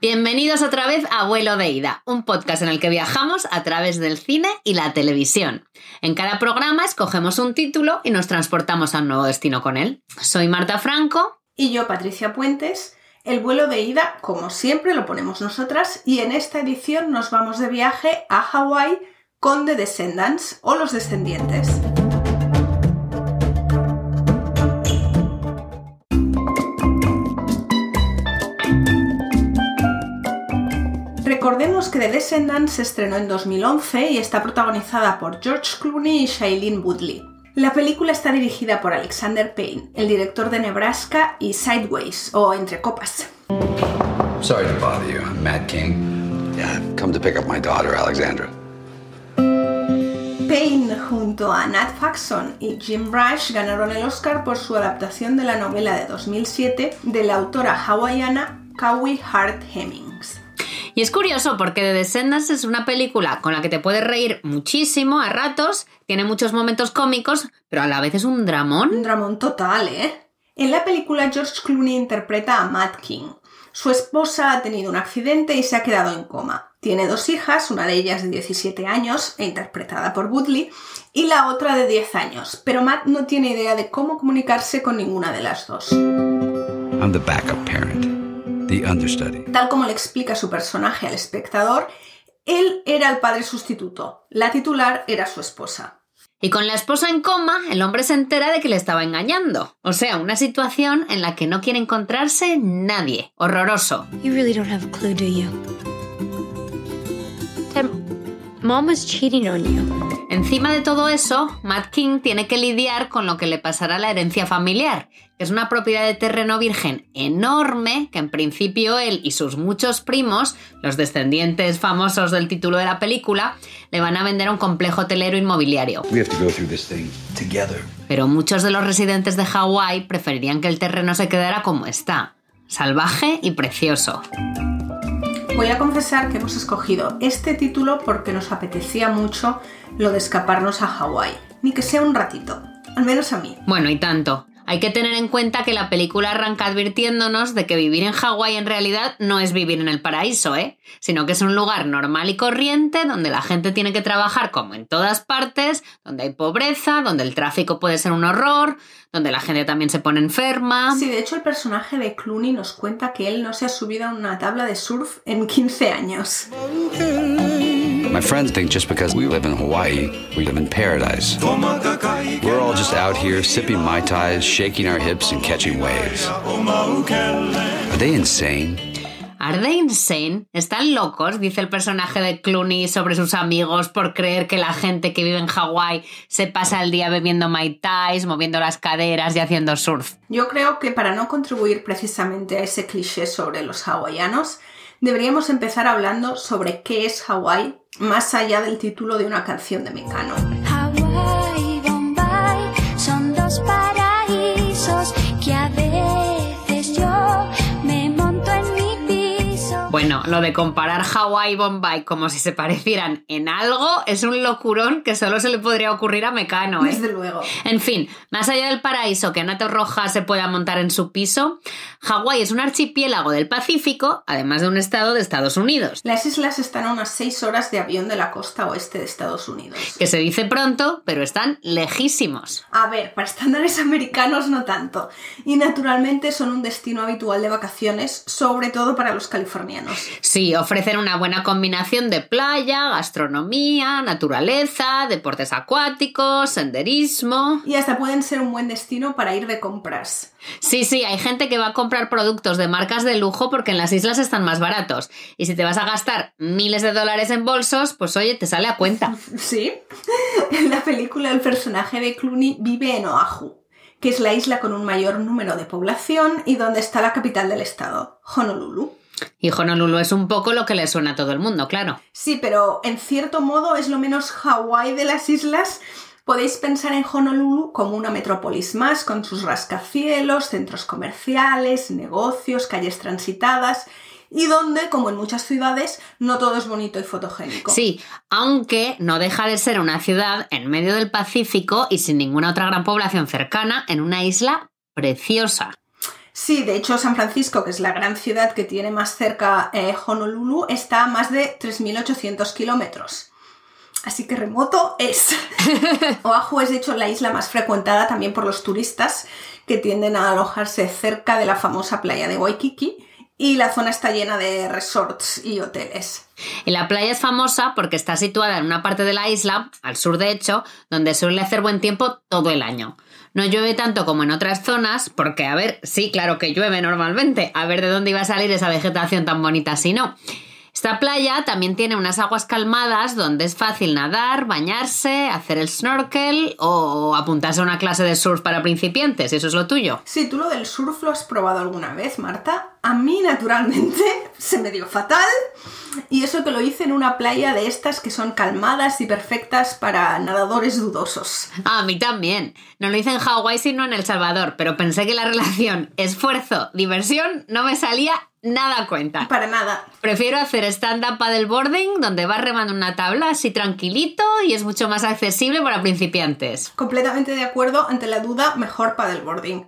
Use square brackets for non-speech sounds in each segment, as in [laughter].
Bienvenidos otra vez a Vuelo de Ida, un podcast en el que viajamos a través del cine y la televisión. En cada programa escogemos un título y nos transportamos a un nuevo destino con él. Soy Marta Franco. Y yo, Patricia Puentes. El vuelo de ida, como siempre, lo ponemos nosotras y en esta edición nos vamos de viaje a Hawái con The Descendants o Los Descendientes. Recordemos que The Descendants se estrenó en 2011 y está protagonizada por George Clooney y Shailene Woodley. La película está dirigida por Alexander Payne, el director de Nebraska y Sideways, o Entre Copas. Sorry to bother you. I'm Matt King. Yeah, come to pick up my daughter, Alexandra. Payne, junto a Nat Faxon y Jim Rush, ganaron el Oscar por su adaptación de la novela de 2007 de la autora hawaiana Kawi Hart Hemmings. Y es curioso porque The Descendants es una película con la que te puedes reír muchísimo a ratos, tiene muchos momentos cómicos, pero a la vez es un dramón. Un dramón total, ¿eh? En la película George Clooney interpreta a Matt King. Su esposa ha tenido un accidente y se ha quedado en coma. Tiene dos hijas, una de ellas de 17 años, e interpretada por Woodley, y la otra de 10 años, pero Matt no tiene idea de cómo comunicarse con ninguna de las dos. I'm the backup parent. Tal como le explica su personaje al espectador, él era el padre sustituto, la titular era su esposa. Y con la esposa en coma, el hombre se entera de que le estaba engañando. O sea, una situación en la que no quiere encontrarse nadie. Horroroso. You really don't have a clue, do you? Mom was cheating on you. Encima de todo eso, Matt King tiene que lidiar con lo que le pasará a la herencia familiar, que es una propiedad de terreno virgen enorme que en principio él y sus muchos primos, los descendientes famosos del título de la película, le van a vender a un complejo hotelero inmobiliario. Pero muchos de los residentes de Hawái preferirían que el terreno se quedara como está, salvaje y precioso. Voy a confesar que hemos escogido este título porque nos apetecía mucho lo de escaparnos a Hawái, ni que sea un ratito, al menos a mí. Bueno, y tanto. Hay que tener en cuenta que la película arranca advirtiéndonos de que vivir en Hawái en realidad no es vivir en el paraíso, ¿eh? Sino que es un lugar normal y corriente donde la gente tiene que trabajar como en todas partes, donde hay pobreza, donde el tráfico puede ser un horror, donde la gente también se pone enferma. Sí, de hecho el personaje de Clooney nos cuenta que él no se ha subido a una tabla de surf en 15 años. My friends think just because we live in Hawaii, we live in paradise. We're all just out here sipping Mai Tais, shaking our hips, and catching waves. Are they insane? ¿Are they insane? ¿Están locos? Dice el personaje de Clooney sobre sus amigos por creer que la gente que vive en Hawái se pasa el día bebiendo Mai Tais, moviendo las caderas y haciendo surf. Yo creo que para no contribuir precisamente a ese cliché sobre los hawaianos, deberíamos empezar hablando sobre qué es Hawái más allá del título de una canción de Mecano. Lo de comparar Hawái y Bombay como si se parecieran en algo es un locurón que solo se le podría ocurrir a Mecano. ¿eh? Desde luego. En fin, más allá del paraíso que Nato Roja se pueda montar en su piso, Hawái es un archipiélago del Pacífico, además de un estado de Estados Unidos. Las islas están a unas 6 horas de avión de la costa oeste de Estados Unidos. Que se dice pronto, pero están lejísimos. A ver, para estándares americanos no tanto. Y naturalmente son un destino habitual de vacaciones, sobre todo para los californianos. Sí, ofrecen una buena combinación de playa, gastronomía, naturaleza, deportes acuáticos, senderismo. Y hasta pueden ser un buen destino para ir de compras. Sí, sí, hay gente que va a comprar productos de marcas de lujo porque en las islas están más baratos. Y si te vas a gastar miles de dólares en bolsos, pues oye, te sale a cuenta. [laughs] Sí. En la película el personaje de Clooney vive en Oahu, que es la isla con un mayor número de población y donde está la capital del estado, Honolulu. Y Honolulu es un poco lo que le suena a todo el mundo, claro. Sí, pero en cierto modo es lo menos Hawái de las islas. Podéis pensar en Honolulu como una metrópolis más, con sus rascacielos, centros comerciales, negocios, calles transitadas, y donde, como en muchas ciudades, no todo es bonito y fotogénico. Sí, aunque no deja de ser una ciudad en medio del Pacífico y sin ninguna otra gran población cercana en una isla preciosa. Sí, de hecho San Francisco, que es la gran ciudad que tiene más cerca eh, Honolulu, está a más de 3.800 kilómetros. Así que remoto es. [laughs] Oahu es de hecho la isla más frecuentada también por los turistas que tienden a alojarse cerca de la famosa playa de Waikiki y la zona está llena de resorts y hoteles. Y la playa es famosa porque está situada en una parte de la isla, al sur de hecho, donde suele hacer buen tiempo todo el año. No llueve tanto como en otras zonas, porque, a ver, sí, claro que llueve normalmente, a ver de dónde iba a salir esa vegetación tan bonita si no. Esta playa también tiene unas aguas calmadas donde es fácil nadar, bañarse, hacer el snorkel o apuntarse a una clase de surf para principiantes, eso es lo tuyo. Sí, tú lo del surf lo has probado alguna vez, Marta. A mí, naturalmente, [laughs] se me dio fatal. Y eso que lo hice en una playa de estas que son calmadas y perfectas para nadadores dudosos. A mí también. No lo hice en Hawái sino en El Salvador, pero pensé que la relación [laughs] esfuerzo-diversión no me salía nada a cuenta. Para nada. Prefiero hacer stand-up paddleboarding donde vas remando una tabla así tranquilito y es mucho más accesible para principiantes. Completamente de acuerdo, ante la duda, mejor paddleboarding.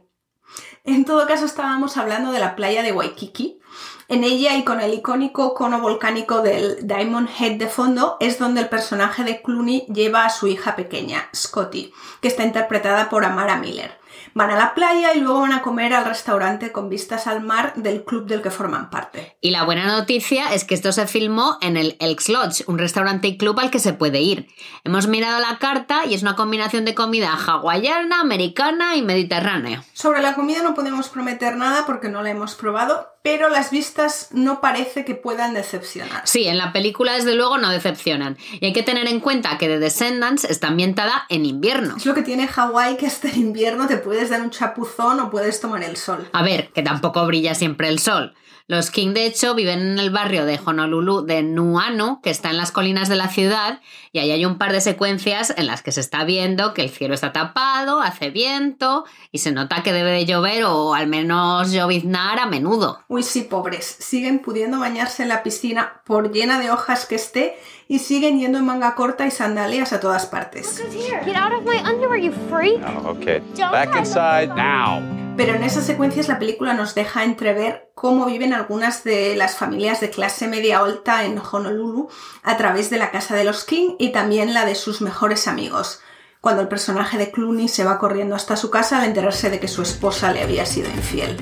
En todo caso, estábamos hablando de la playa de Waikiki. En ella y con el icónico cono volcánico del Diamond Head de fondo es donde el personaje de Clooney lleva a su hija pequeña, Scotty, que está interpretada por Amara Miller. Van a la playa y luego van a comer al restaurante con vistas al mar del club del que forman parte. Y la buena noticia es que esto se filmó en el Elks Lodge, un restaurante y club al que se puede ir. Hemos mirado la carta y es una combinación de comida hawaiana, americana y mediterránea. Sobre la comida no podemos prometer nada porque no la hemos probado, pero las vistas no parece que puedan decepcionar. Sí, en la película desde luego no decepcionan. Y hay que tener en cuenta que The Descendants está ambientada en invierno. Es lo que tiene Hawái, que hasta en invierno te puedes dar un chapuzón o puedes tomar el sol. A ver, que tampoco brilla siempre el sol. Los King, de hecho, viven en el barrio de Honolulu de Nuanu, que está en las colinas de la ciudad, y ahí hay un par de secuencias en las que se está viendo que el cielo está tapado, hace viento, y se nota que debe de llover o al menos lloviznar a menudo. Uy, sí, pobres. Siguen pudiendo bañarse en la piscina por llena de hojas que esté y siguen yendo en manga corta y sandalias a todas partes. Get out of my underwear, you freak. Oh, okay. Back inside now. Pero en esas secuencias la película nos deja entrever cómo viven algunas de las familias de clase media alta en Honolulu a través de la casa de los King y también la de sus mejores amigos. Cuando el personaje de Clooney se va corriendo hasta su casa al enterarse de que su esposa le había sido infiel.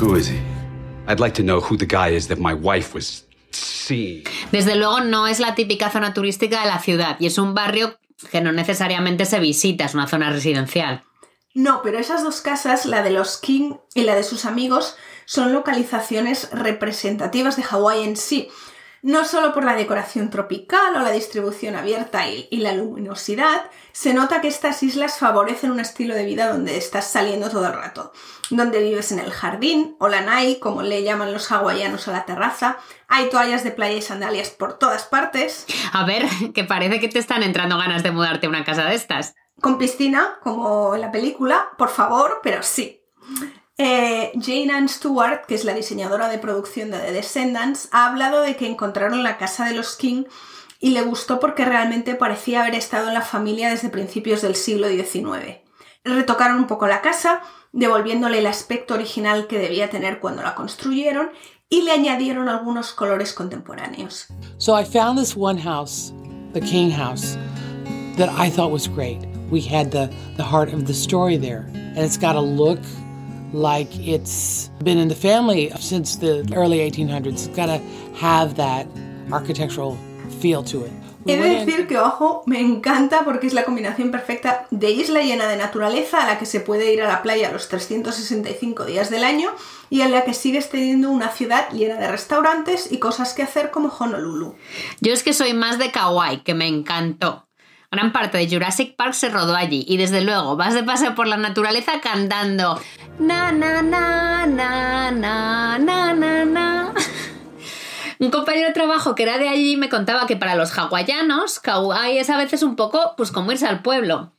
Who is he? I'd like to know who the guy is that my wife was seeing. Desde luego no es la típica zona turística de la ciudad y es un barrio que no necesariamente se visita, es una zona residencial. No, pero esas dos casas, la de los King y la de sus amigos, son localizaciones representativas de Hawái en sí. No solo por la decoración tropical o la distribución abierta y, y la luminosidad, se nota que estas islas favorecen un estilo de vida donde estás saliendo todo el rato, donde vives en el jardín o la nai, como le llaman los hawaianos a la terraza, hay toallas de playa y sandalias por todas partes, A ver, que parece que te están entrando ganas de mudarte a una casa de estas. Con piscina, como en la película, por favor, pero sí. Eh, Jane Ann Stewart, que es la diseñadora de producción de The Descendants, ha hablado de que encontraron la casa de los King y le gustó porque realmente parecía haber estado en la familia desde principios del siglo XIX. Retocaron un poco la casa, devolviéndole el aspecto original que debía tener cuando la construyeron y le añadieron algunos colores contemporáneos. So I found this one house, the King House, that I thought was great. We had the, the heart of the story there, and it's got a look like it's been in the family since the early 1800s. It's got to have that architectural feel to it. We He de decir que, ojo, me encanta porque es la combinación perfecta de isla llena de naturaleza a la que se puede ir a la playa los 365 días del año y en la que sigues teniendo una ciudad llena de restaurantes y cosas que hacer como Honolulu. Yo es que soy más de Kauai, que me encantó. Gran parte de Jurassic Park se rodó allí y desde luego vas de paseo por la naturaleza cantando na na na na na na na na. [laughs] Un compañero de trabajo que era de allí me contaba que para los hawaianos Kauai es a veces un poco pues como irse al pueblo.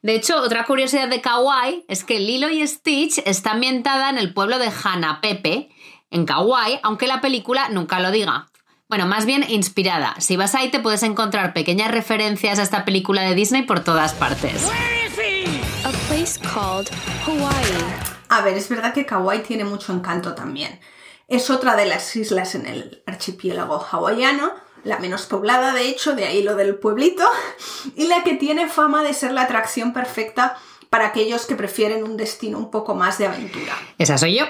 De hecho, otra curiosidad de Kauai es que Lilo y Stitch está ambientada en el pueblo de Hanapepe, en Kauai, aunque la película nunca lo diga. Bueno, más bien inspirada. Si vas ahí te puedes encontrar pequeñas referencias a esta película de Disney por todas partes. A place called Hawaii. A ver, es verdad que Kauai tiene mucho encanto también. Es otra de las islas en el archipiélago hawaiano, la menos poblada de hecho, de ahí lo del pueblito, [laughs] y la que tiene fama de ser la atracción perfecta para aquellos que prefieren un destino un poco más de aventura. Esa soy yo.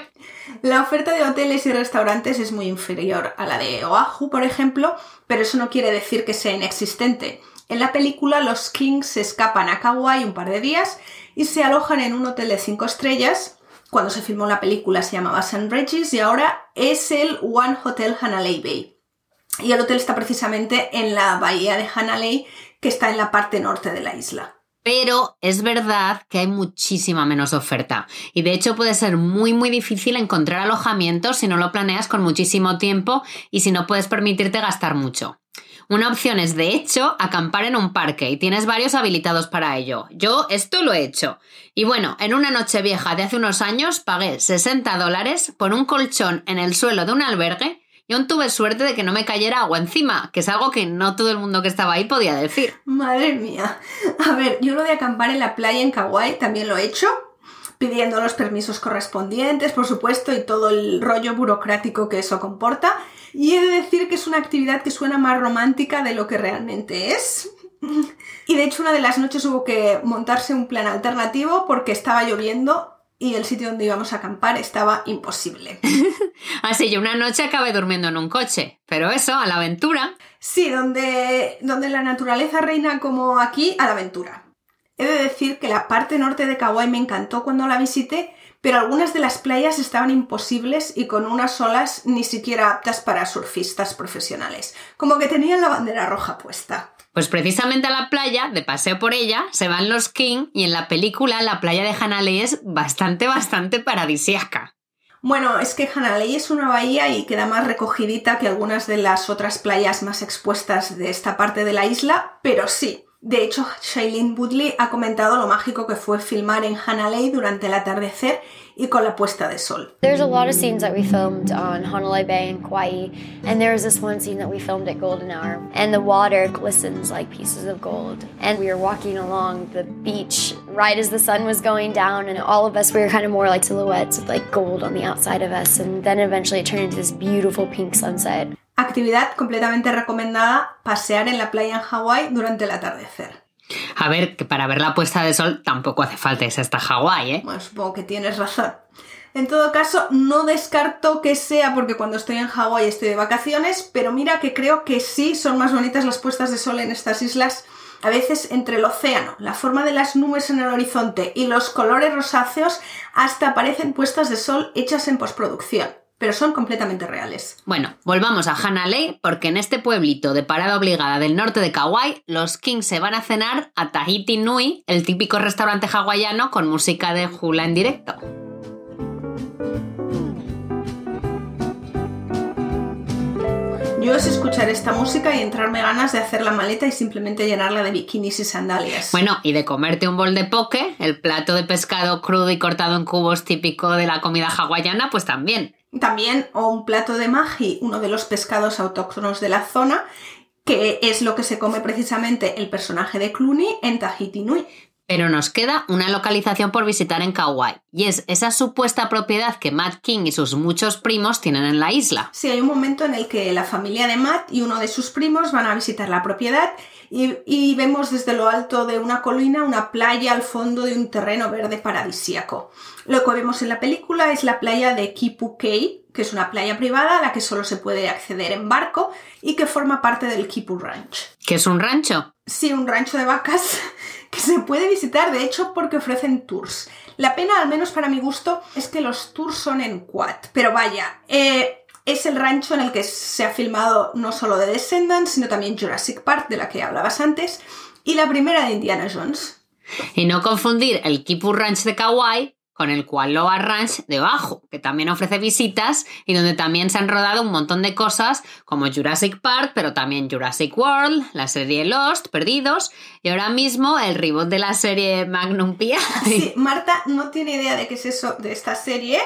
La oferta de hoteles y restaurantes es muy inferior a la de Oahu, por ejemplo, pero eso no quiere decir que sea inexistente. En la película los Kings se escapan a Kauai un par de días y se alojan en un hotel de cinco estrellas. Cuando se filmó la película se llamaba St. Regis y ahora es el One Hotel Hanalei Bay. Y el hotel está precisamente en la bahía de Hanalei, que está en la parte norte de la isla. Pero es verdad que hay muchísima menos oferta y de hecho puede ser muy muy difícil encontrar alojamiento si no lo planeas con muchísimo tiempo y si no puedes permitirte gastar mucho. Una opción es, de hecho, acampar en un parque y tienes varios habilitados para ello. Yo esto lo he hecho. Y bueno, en una noche vieja de hace unos años pagué 60 dólares por un colchón en el suelo de un albergue y aún tuve suerte de que no me cayera agua encima, que es algo que no todo el mundo que estaba ahí podía decir. Madre mía. A ver, yo lo de acampar en la playa en Kauai también lo he hecho, pidiendo los permisos correspondientes, por supuesto, y todo el rollo burocrático que eso comporta. Y he de decir que es una actividad que suena más romántica de lo que realmente es. Y de hecho una de las noches hubo que montarse un plan alternativo porque estaba lloviendo y el sitio donde íbamos a acampar estaba imposible. [laughs] Así yo una noche acabé durmiendo en un coche, pero eso, a la aventura. Sí, donde, donde la naturaleza reina como aquí, a la aventura. He de decir que la parte norte de Kauai me encantó cuando la visité, pero algunas de las playas estaban imposibles y con unas olas ni siquiera aptas para surfistas profesionales, como que tenían la bandera roja puesta. Pues precisamente a la playa, de paseo por ella, se van los King y en la película la playa de Hanalei es bastante, bastante paradisíaca. Bueno, es que Hanalei es una bahía y queda más recogidita que algunas de las otras playas más expuestas de esta parte de la isla, pero sí. De hecho, Shailene Woodley ha comentado lo mágico que fue filmar en Hanalei durante el atardecer y con la puesta de sol. There's a lot of scenes that we filmed on Honolulu Bay and Kauai, and there was this one scene that we filmed at Golden Hour, and the water glistens like pieces of gold. And we were walking along the beach right as the sun was going down, and all of us we were kind of more like silhouettes of like gold on the outside of us, and then eventually it turned into this beautiful pink sunset. Actividad completamente recomendada, pasear en la playa en Hawái durante el atardecer. A ver, que para ver la puesta de sol tampoco hace falta irse hasta Hawái, ¿eh? Bueno, supongo que tienes razón. En todo caso, no descarto que sea porque cuando estoy en Hawái estoy de vacaciones, pero mira que creo que sí son más bonitas las puestas de sol en estas islas. A veces entre el océano, la forma de las nubes en el horizonte y los colores rosáceos hasta parecen puestas de sol hechas en postproducción pero son completamente reales. Bueno, volvamos a Hanalei porque en este pueblito de parada obligada del norte de Kauai, los Kings se van a cenar a Tahiti Nui, el típico restaurante hawaiano con música de hula en directo. Yo es escuchar esta música y entrarme ganas de hacer la maleta y simplemente llenarla de bikinis y sandalias. Bueno, y de comerte un bol de poke, el plato de pescado crudo y cortado en cubos típico de la comida hawaiana, pues también. También, o un plato de maji, uno de los pescados autóctonos de la zona, que es lo que se come precisamente el personaje de Clooney en Tahiti Nui. Pero nos queda una localización por visitar en Kauai, y es esa supuesta propiedad que Matt King y sus muchos primos tienen en la isla. Sí, hay un momento en el que la familia de Matt y uno de sus primos van a visitar la propiedad y, vemos desde lo alto de una colina una playa al fondo de un terreno verde paradisíaco. Lo que vemos en la película es la playa de Kipu Kei, que es una playa privada a la que solo se puede acceder en barco y que forma parte del Kipu Ranch. ¿Qué es un rancho? Sí, un rancho de vacas [laughs] que se puede visitar, de hecho, porque ofrecen tours. La pena, al menos para mi gusto, es que los tours son en quad. Pero vaya, eh, es el rancho en el que se ha filmado no solo The Descendants, sino también Jurassic Park, de la que hablabas antes, y la primera de Indiana Jones. Y no confundir el Kipu Ranch de Kauai con el Kualoa Ranch debajo, que también ofrece visitas y donde también se han rodado un montón de cosas como Jurassic Park, pero también Jurassic World, la serie Lost, Perdidos, y ahora mismo el reboot de la serie Magnum P.I. Sí, [laughs] Marta no tiene idea de qué es eso de esta serie.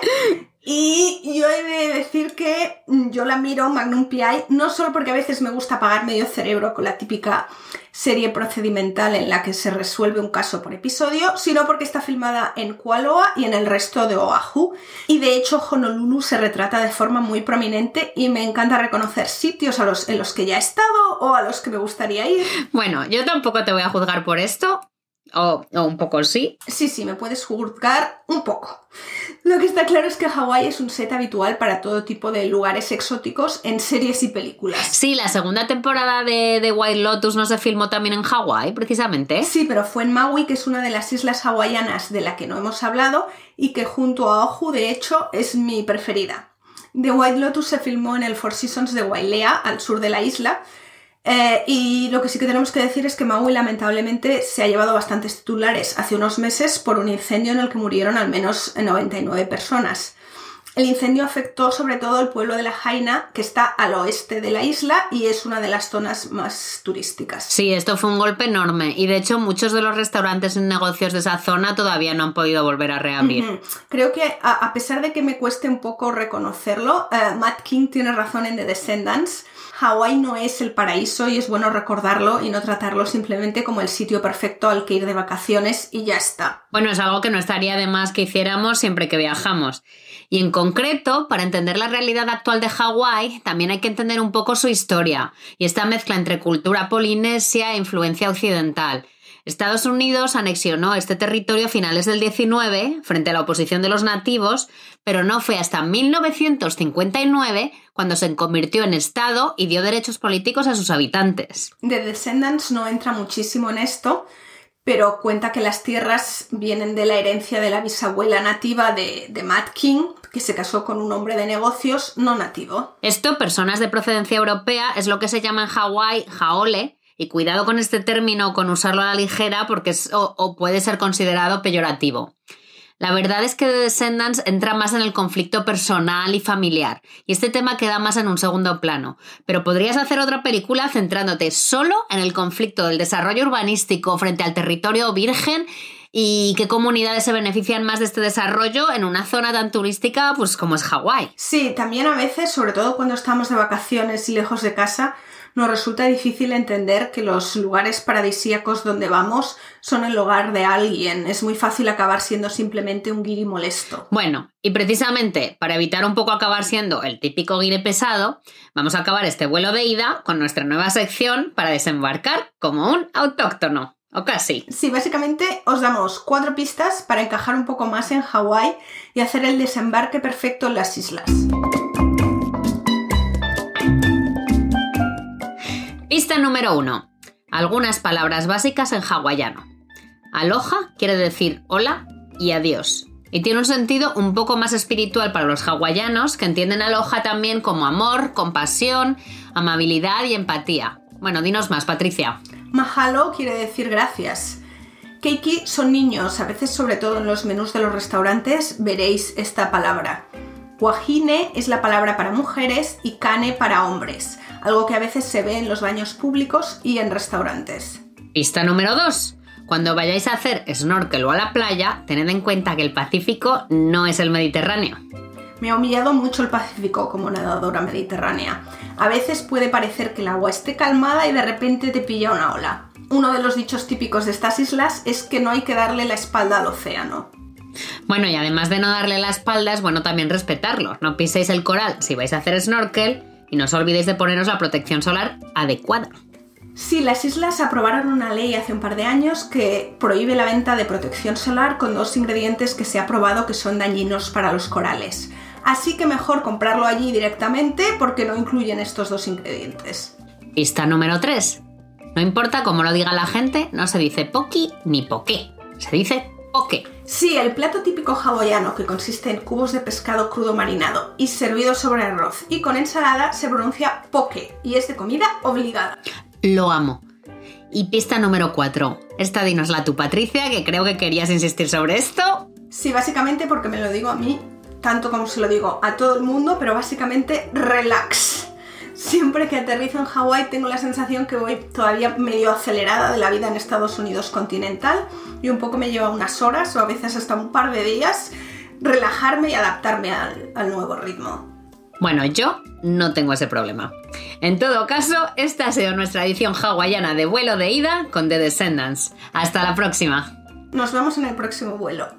Y yo he de decir que yo la miro Magnum P.I. no solo porque a veces me gusta pagar medio cerebro con la típica serie procedimental en la que se resuelve un caso por episodio, sino porque está filmada en Kualoa y en el resto de Oahu. Y de hecho Honolulu se retrata de forma muy prominente y me encanta reconocer sitios a los, en los que ya he estado o a los que me gustaría ir. Bueno, yo tampoco te voy a juzgar por esto, o, o, un poco sí. Sí, sí, me puedes juzgar un poco. Lo que está claro es que Hawái es un set habitual para todo tipo de lugares exóticos en series y películas. Sí, la segunda temporada de, de White Lotus no se filmó también en Hawái, precisamente. Sí, pero fue en Maui, que es una de las islas hawaianas de la que no hemos hablado y que junto a Oahu, de hecho, es mi preferida. The White Lotus se filmó en el Four Seasons de Wailea, al sur de la isla, eh, y lo que sí que tenemos que decir es que Maui lamentablemente se ha llevado bastantes titulares hace unos meses por un incendio en el que murieron al menos 99 personas. El incendio afectó sobre todo el pueblo de La Jaina, que está al oeste de la isla y es una de las zonas más turísticas. Sí, esto fue un golpe enorme y de hecho muchos de los restaurantes y negocios de esa zona todavía no han podido volver a reabrir. Uh -huh. Creo que a, a, pesar de que me cueste un poco reconocerlo, uh, Matt King tiene razón en The Descendants. Hawái no es el paraíso y es bueno recordarlo y no tratarlo simplemente como el sitio perfecto al que ir de vacaciones y ya está. Bueno, es algo que no estaría de más que hiciéramos siempre que viajamos. Y en concreto, para entender la realidad actual de Hawái, también hay que entender un poco su historia y esta mezcla entre cultura polinesia e influencia occidental. Estados Unidos anexionó este territorio a finales del 19 frente a la oposición de los nativos, pero no fue hasta 1959 cuando se convirtió en Estado y dio derechos políticos a sus habitantes. The Descendants no entra muchísimo en esto, pero cuenta que las tierras vienen de la herencia de la bisabuela nativa de, de Matt King, que se casó con un hombre de negocios no nativo. Esto, personas de procedencia europea, es lo que se llama en Hawái jaole, y cuidado con este término, con usarlo a la ligera, porque o, puede ser considerado peyorativo. La verdad es que The Descendants entra más en el conflicto personal y familiar, y este tema queda más en un segundo plano. Pero podrías hacer otra película centrándote solo en el conflicto del desarrollo urbanístico frente al territorio virgen y qué comunidades se benefician más de este desarrollo en una zona tan turística pues como es Hawái. Sí, también a veces, sobre todo cuando estamos de vacaciones y lejos de casa, nos resulta difícil entender que los lugares paradisíacos donde vamos son el hogar de alguien. Es muy fácil acabar siendo simplemente un guiri molesto. Bueno, y precisamente para evitar un poco acabar siendo el típico guiri pesado, vamos a acabar este vuelo de ida con nuestra nueva sección para desembarcar como un autóctono. O casi. Sí, básicamente os damos cuatro pistas para encajar un poco más en Hawái y hacer el desembarque perfecto en las islas. Pista número uno. Algunas palabras básicas en hawaiano. Aloha quiere decir hola y adiós. Y tiene un sentido un poco más espiritual para los hawaianos que entienden aloha también como amor, compasión, amabilidad y empatía. Bueno, dinos más, Patricia. Mahalo quiere decir gracias. Keiki son niños, a veces sobre todo en los menús de los restaurantes veréis esta palabra. Wahine es la palabra para mujeres y kane para hombres, algo que a veces se ve en los baños públicos y en restaurantes. Pista número 2. Cuando vayáis a hacer snorkel o a la playa, tened en cuenta que el Pacífico no es el Mediterráneo. Me ha humillado mucho el Pacífico como nadadora mediterránea. A veces puede parecer que el agua esté calmada y de repente te pilla una ola. Uno de los dichos típicos de estas islas es que no hay que darle la espalda al océano. Bueno, y además de no darle la espalda, es bueno también respetarlo. No piséis el coral si vais a hacer snorkel y no os olvidéis de poneros la protección solar adecuada. Sí, las islas aprobaron una ley hace un par de años que prohíbe la venta de protección solar con dos ingredientes que se ha probado que son dañinos para los corales. Así que mejor comprarlo allí directamente porque no incluyen estos dos ingredientes. Pista número 3. No importa cómo lo diga la gente, no se dice poki ni poké. Se dice poke. Sí, el plato típico hawaiano que consiste en cubos de pescado crudo marinado y servido sobre arroz y con ensalada se pronuncia poke y es de comida obligada. Lo amo. Y pista número 4. Esta dinosla tu Patricia, que creo que querías insistir sobre esto. Sí, básicamente porque me lo digo a mí, tanto como se lo digo a todo el mundo, pero básicamente relax. Siempre que aterrizo en Hawái tengo la sensación que voy todavía medio acelerada de la vida en Estados Unidos continental y un poco me lleva unas horas o a veces hasta un par de días relajarme y adaptarme al, al nuevo ritmo. Bueno, yo no tengo ese problema. En todo caso, esta ha sido nuestra edición hawaiana de vuelo de ida con The Descendants. Hasta la próxima. Nos vemos en el próximo vuelo.